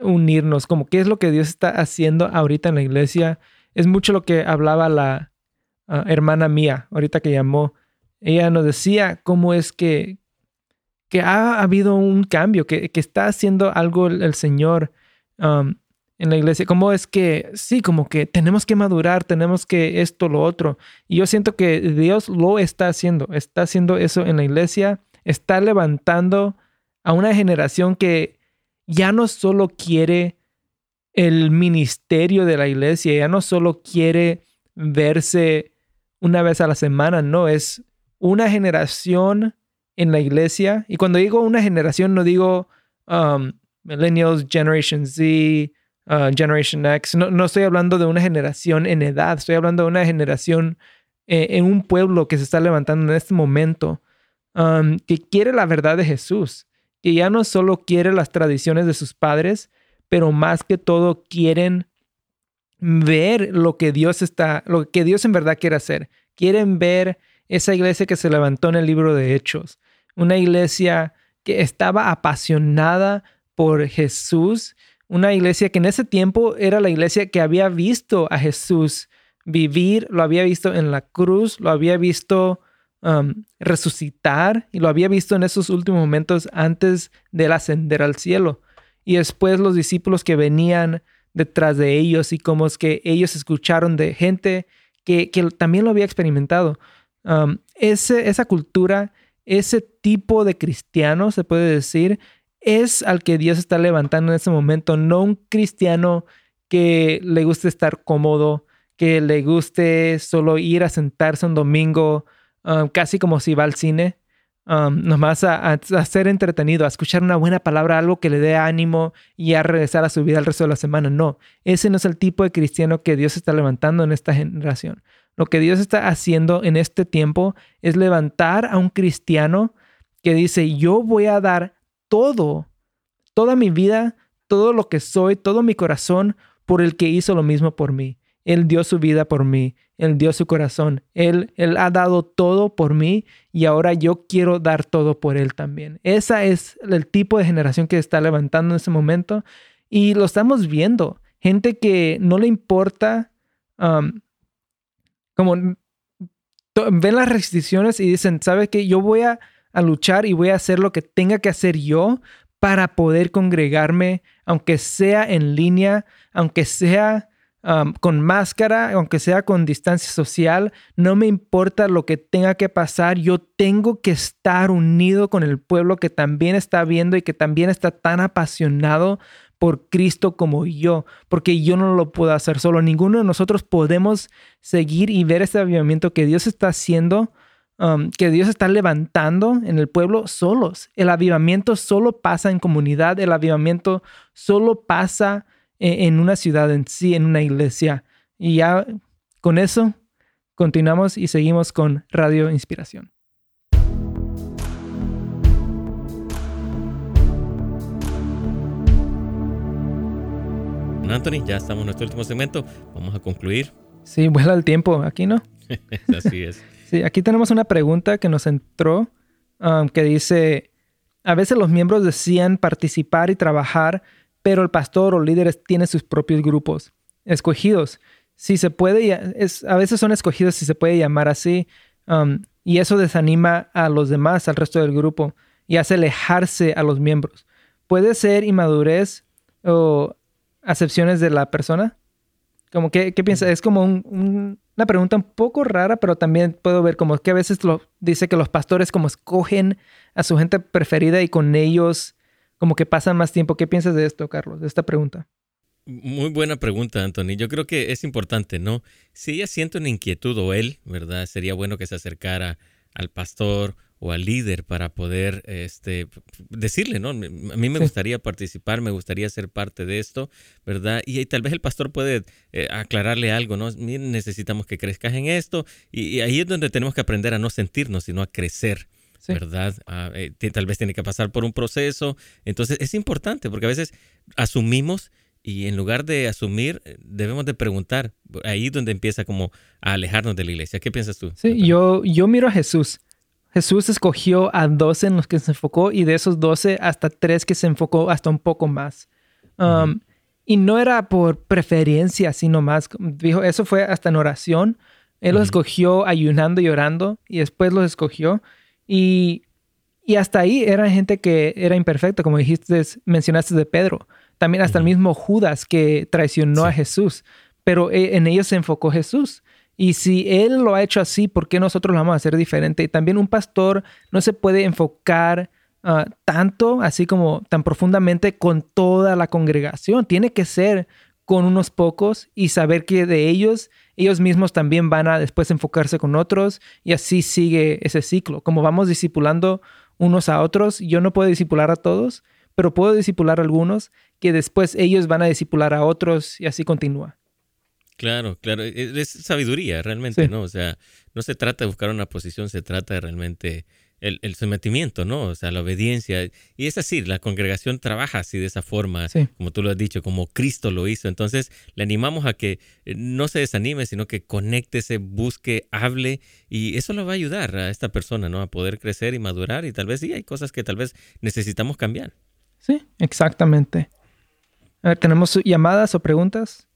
S3: unirnos, como qué es lo que Dios está haciendo ahorita en la iglesia. Es mucho lo que hablaba la ah, hermana mía, ahorita que llamó. Ella nos decía cómo es que, que ha habido un cambio, que, está haciendo algo el, Señor um, en la iglesia. Cómo es que, sí, como que tenemos que madurar, tenemos que esto, lo otro. Y yo siento que Dios lo está haciendo, está haciendo eso en la iglesia, está levantando a una generación que ya no solo quiere el ministerio de la iglesia, ya no solo quiere verse una vez a la semana, no, es una generación en la iglesia. Y cuando digo una generación, no digo um, millennials, Generation Z, uh, Generation X, no, estoy hablando de una generación en edad, estoy hablando de una generación eh, en un pueblo que se está levantando en este momento, um, que quiere la verdad de Jesús que ya no solo quiere las tradiciones de sus padres, pero más que todo quieren ver lo que Dios está, lo que Dios en verdad quiere hacer. Quieren ver esa iglesia que se levantó en el libro de Hechos, una iglesia que estaba apasionada por Jesús, una iglesia que en ese tiempo era la iglesia que había visto a Jesús vivir, lo había visto en la cruz, lo había visto Um, resucitar y lo había visto en esos últimos momentos antes de ascender al cielo. Y después los discípulos que venían detrás de ellos y como es que ellos escucharon de gente que, también lo había experimentado. Ese, esa cultura, ese tipo de cristiano, se puede decir, es al que Dios está levantando en ese momento, no un cristiano que le guste estar cómodo, que le guste solo ir a sentarse un domingo casi como si va al cine, nomás a, ser entretenido, a escuchar una buena palabra, algo que le dé ánimo y a regresar a su vida el resto de la semana. No, ese no es el tipo de cristiano que Dios está levantando en esta generación. Lo que Dios está haciendo en este tiempo es levantar a un cristiano que dice, yo voy a dar todo, toda mi vida, todo lo que soy, todo mi corazón por el que hizo lo mismo por mí. Él dio su vida por mí, Él dio su corazón, Él, él ha dado todo por mí y ahora yo quiero dar todo por Él también. Esa es el tipo de generación que está levantando en ese momento y lo estamos viendo. Gente que no le importa, um, como ven las restricciones y dicen, ¿sabes qué? Yo voy a, a luchar y voy a hacer lo que tenga que hacer yo para poder congregarme, aunque sea en línea, aunque sea con máscara, aunque sea con distancia social, no me importa lo que tenga que pasar, yo tengo que estar unido con el pueblo que también está viendo y que también está tan apasionado por Cristo como yo, porque yo no lo puedo hacer solo. Ninguno de nosotros podemos seguir y ver este avivamiento que Dios está haciendo, que Dios está levantando en el pueblo solos. El avivamiento solo pasa en comunidad, el avivamiento solo pasa e-, en una ciudad en sí, en una iglesia. Y ya con eso continuamos y seguimos con Radio Inspiración.
S2: Anthony, ya estamos en nuestro último segmento. Vamos a concluir.
S3: Sí, vuela el tiempo aquí, ¿no?
S2: Así es.
S3: sí, aquí tenemos una pregunta que nos entró um, que dice, a veces los miembros decían participar y trabajar pero el pastor o líderes tiene sus propios grupos escogidos. Si se puede, es, a veces son escogidos si se puede llamar así, um, y eso desanima a los demás, al resto del grupo, y hace alejarse a los miembros. Puede ser inmadurez o acepciones de la persona. Como que, ¿qué piensa? Es como una pregunta un poco rara, pero también puedo ver como que a veces lo, dice que los pastores como escogen a su gente preferida y con ellos como que pasan más tiempo. ¿Qué piensas de esto, Carlos, de esta pregunta?
S2: Muy buena pregunta, Anthony. Yo creo que es importante, ¿no? Si ella siente una inquietud o él, ¿verdad? Sería bueno que se acercara al pastor o al líder para poder este, decirle, ¿no? A mí me gustaría participar, me gustaría ser parte de esto, ¿verdad? Y, tal vez el pastor puede eh, aclararle algo, ¿no? Necesitamos que crezcas en esto y, ahí es donde tenemos que aprender a no sentirnos, sino a crecer. ¿verdad? Ah, eh, tal vez tiene que pasar por un proceso. Entonces es importante porque a veces asumimos y en lugar de asumir, eh, debemos de preguntar. Ahí es donde empieza como a alejarnos de la iglesia. ¿Qué piensas tú?
S3: Sí, yo, yo miro a Jesús. Jesús escogió a 12 en los que se enfocó y de esos 12 hasta tres que se enfocó hasta un poco más. Um, y no era por preferencia, sino más, dijo, eso fue hasta en oración. Él los escogió ayunando y orando y después los escogió. Y, y hasta ahí era gente que era imperfecta, como dijiste, mencionaste de Pedro. También hasta el mismo Judas que traicionó a Jesús. Pero e, en ellos se enfocó Jesús. Y si Él lo ha hecho así, ¿por qué nosotros lo vamos a hacer diferente? Y también un pastor no se puede enfocar Ah, tanto, así como tan profundamente con toda la congregación. Tiene que ser con unos pocos y saber que de ellos, ellos mismos también van a después enfocarse con otros y así sigue ese ciclo. Como vamos discipulando unos a otros, yo no puedo discipular a todos, pero puedo discipular a algunos que después ellos van a discipular a otros y así continúa.
S2: Claro, claro, e-, es sabiduría realmente, ¿no? O sea, no se trata de buscar una posición, se trata de realmente el, sometimiento, ¿no? O sea, la obediencia. Y es así, la congregación trabaja así de esa forma, como tú lo has dicho, como Cristo lo hizo. Entonces, le animamos a que eh, no se desanime, sino que conéctese, busque, hable, y eso lo va a ayudar a esta persona, ¿no? A poder crecer y madurar, y tal vez sí hay cosas que tal vez necesitamos cambiar.
S3: Sí, exactamente. A ver, ¿tenemos llamadas o preguntas?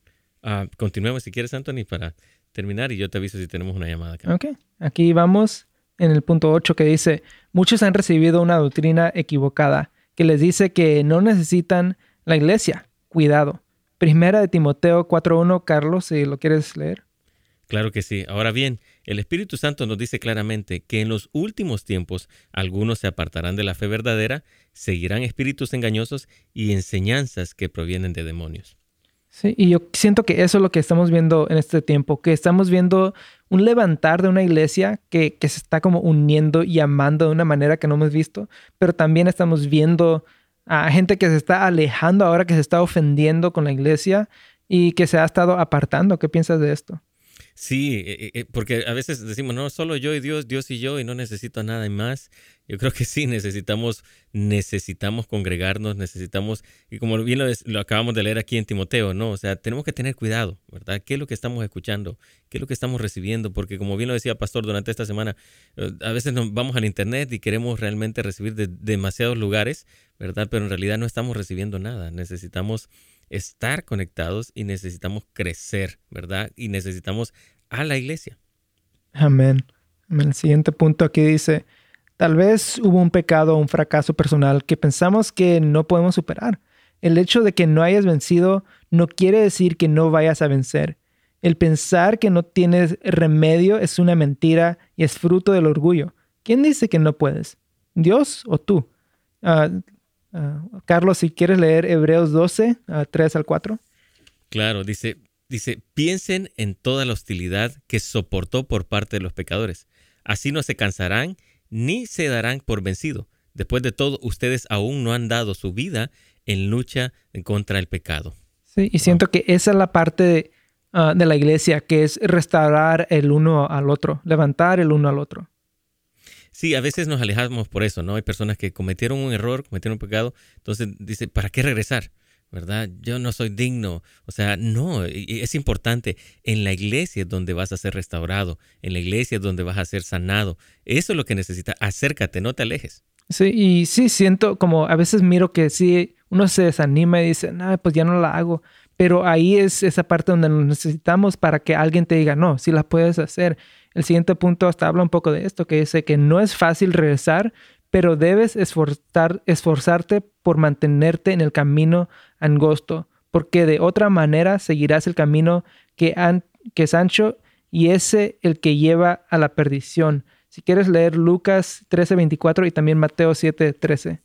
S2: Ah, continuemos si quieres, Anthony, para terminar, y yo te aviso si tenemos una llamada acá.
S3: Ok, aquí vamos en el punto 8 que dice, muchos han recibido una doctrina equivocada que les dice que no necesitan la iglesia. Cuidado. Primera de Timoteo 4.1, Carlos, si lo quieres leer.
S2: Claro que sí. Ahora bien, el Espíritu Santo nos dice claramente que en los últimos tiempos algunos se apartarán de la fe verdadera, seguirán espíritus engañosos y enseñanzas que provienen de demonios.
S3: Sí, y yo siento que eso es lo que estamos viendo en este tiempo, que estamos viendo un levantar de una iglesia que, se está como uniendo y amando de una manera que no hemos visto, pero también estamos viendo a gente que se está alejando ahora, que se está ofendiendo con la iglesia y que se ha estado apartando. ¿Qué piensas de esto?
S2: Sí, eh, eh, porque a veces decimos, no, solo yo y Dios, Dios y yo, y no necesito nada más. Yo creo que sí, necesitamos, necesitamos congregarnos, necesitamos, y como bien lo, acabamos de leer aquí en Timoteo, ¿no? O sea, tenemos que tener cuidado, ¿verdad? ¿Qué es lo que estamos escuchando? ¿Qué es lo que estamos recibiendo? Porque como bien lo decía Pastor durante esta semana, eh, a veces nos vamos al Internet y queremos realmente recibir de demasiados lugares, ¿verdad? Pero en realidad no estamos recibiendo nada. Necesitamos estar conectados y necesitamos crecer, ¿verdad? Y necesitamos a la iglesia.
S3: Amén. El siguiente punto aquí dice, tal vez hubo un pecado o un fracaso personal que pensamos que no podemos superar. El hecho de que no hayas vencido no quiere decir que no vayas a vencer. El pensar que no tienes remedio es una mentira y es fruto del orgullo. ¿Quién dice que no puedes? ¿Dios o tú? Ah, Ah, Carlos, si quieres leer Hebreos 12, 3 al 4.
S2: Claro, dice, dice, piensen en toda la hostilidad que soportó por parte de los pecadores. Así no se cansarán ni se darán por vencido. Después de todo, ustedes aún no han dado su vida en lucha contra el pecado.
S3: Sí, y siento que esa es la parte de, ah, de la iglesia, que es restaurar el uno al otro, levantar el uno al otro.
S2: Sí, a veces nos alejamos por eso, ¿no? Hay personas que cometieron un error, cometieron un pecado, entonces dice, ¿para qué regresar? ¿verdad? Yo no soy digno. O sea, no, es importante. En la iglesia es donde vas a ser restaurado, en la iglesia es donde vas a ser sanado. Eso es lo que necesitas. Acércate, no te alejes.
S3: Sí, y sí, siento como a veces miro que sí, uno se desanima y dice, no, pues ya no la hago. Pero ahí es esa parte donde nos necesitamos para que alguien te diga, no, si la puedes hacer. El siguiente punto hasta habla un poco de esto, que dice que no es fácil regresar, pero debes esforzar, esforzarte por mantenerte en el camino angosto, porque de otra manera seguirás el camino que, que es ancho y ese el que lleva a la perdición. Si quieres leer Lucas 13:24 y también Mateo 7:13.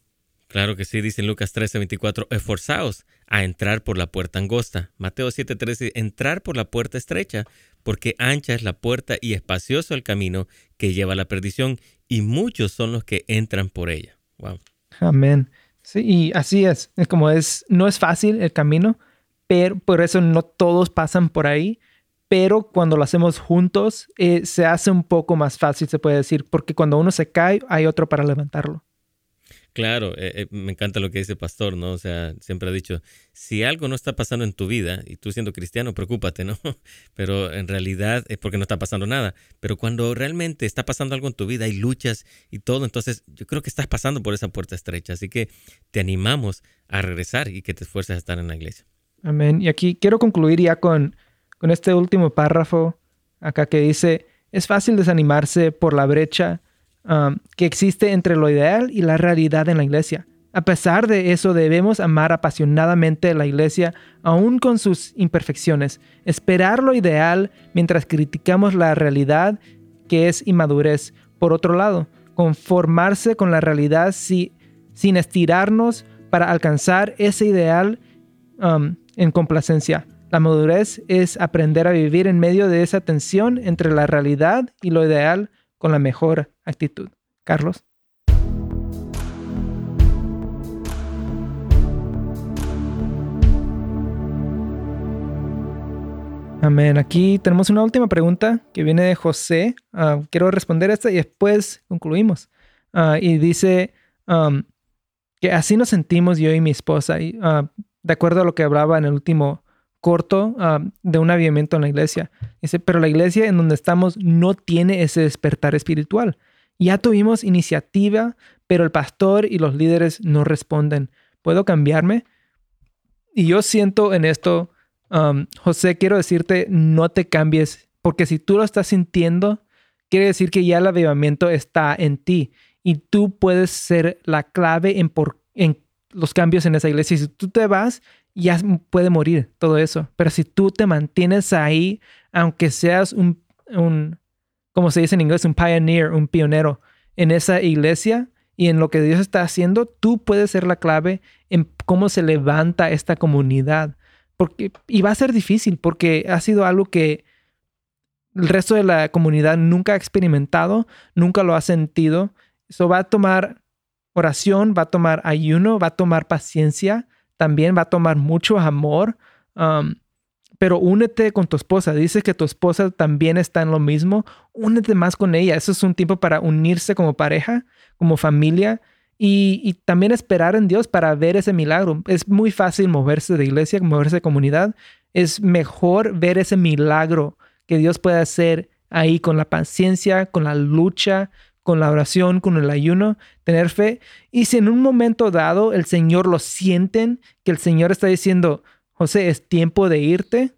S2: Claro que sí, dice Lucas 13:24, esforzaos a entrar por la puerta angosta. Mateo 7:13, entrar por la puerta estrecha, porque ancha es la puerta y espacioso el camino que lleva a la perdición, y muchos son los que entran por ella. Wow.
S3: Amén. Sí, y así es. Es como es, no es fácil el camino, pero por eso no todos pasan por ahí. Pero cuando lo hacemos juntos, eh, se hace un poco más fácil, se puede decir, porque cuando uno se cae, hay otro para levantarlo.
S2: Claro, eh, eh, me encanta lo que dice Pastor, ¿no? O sea, siempre ha dicho, si algo no está pasando en tu vida, y tú siendo cristiano, preocúpate, ¿no? Pero en realidad es porque no está pasando nada. Pero cuando realmente está pasando algo en tu vida, hay luchas y todo, entonces yo creo que estás pasando por esa puerta estrecha. Así que te animamos a regresar y que te esfuerces a estar en la iglesia.
S3: Amén. Y aquí quiero concluir ya con este último párrafo acá que dice, es fácil desanimarse por la brecha Um, que existe entre lo ideal y la realidad en la iglesia. A pesar de eso, debemos amar apasionadamente la iglesia, aún con sus imperfecciones, esperar lo ideal mientras criticamos la realidad que es inmadurez. Por otro lado, conformarse con la realidad sin estirarnos para alcanzar ese ideal um, en complacencia. La madurez es aprender a vivir en medio de esa tensión entre la realidad y lo ideal con la mejor actitud. Carlos. Amén. Aquí tenemos una última pregunta que viene de José. Ah, quiero responder esta y después concluimos. Ah, y dice que así nos sentimos yo y mi esposa. Ah, de acuerdo a lo que hablaba en el último corto de un avivamiento en la iglesia. Dice, pero la iglesia en donde estamos no tiene ese despertar espiritual. Ya tuvimos iniciativa, pero el pastor y los líderes no responden. ¿Puedo cambiarme? Y yo siento en esto, José, quiero decirte, no te cambies, porque si tú lo estás sintiendo, quiere decir que ya el avivamiento está en ti y tú puedes ser la clave en, en los cambios en esa iglesia. Si tú te vas, ya puede morir todo eso. Pero si tú te mantienes ahí, aunque seas un, un, como se dice en inglés, un pioneer, un pionero en esa iglesia y en lo que Dios está haciendo, tú puedes ser la clave en cómo se levanta esta comunidad. Porque, y va a ser difícil porque ha sido algo que el resto de la comunidad nunca ha experimentado, nunca lo ha sentido. Eso va a tomar oración, va a tomar ayuno, va a tomar paciencia, también va a tomar mucho amor. Um, pero únete con tu esposa. Dice que tu esposa también está en lo mismo. Únete más con ella. Eso es un tiempo para unirse como pareja, como familia y, y, también esperar en Dios para ver ese milagro. Es muy fácil moverse de iglesia, moverse de comunidad. Es mejor ver ese milagro que Dios puede hacer ahí con la paciencia, con la lucha, con la oración, con el ayuno, tener fe. Y si en un momento dado el Señor lo sienten, que el Señor está diciendo, José, es tiempo de irte,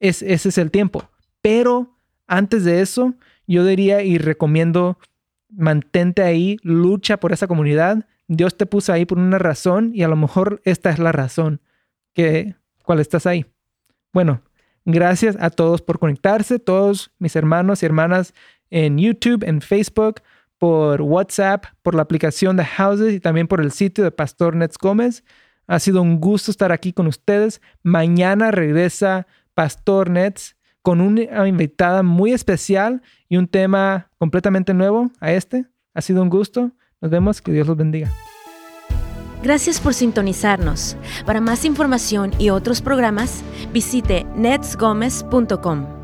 S3: es, ese es el tiempo. Pero antes de eso, yo diría y recomiendo, mantente ahí, lucha por esa comunidad. Dios te puso ahí por una razón y a lo mejor esta es la razón que cual estás ahí. Bueno, gracias a todos por conectarse, todos mis hermanos y hermanas en YouTube, en Facebook, por WhatsApp, por la aplicación de Houses y también por el sitio de Pastor Nets Gómez. Ha sido un gusto estar aquí con ustedes. Mañana regresa Pastor Nets con una invitada muy especial y un tema completamente nuevo a este. Ha sido un gusto. Nos vemos. Que Dios los bendiga.
S1: Gracias por sintonizarnos. Para más información y otros programas, visite netsgomez.com.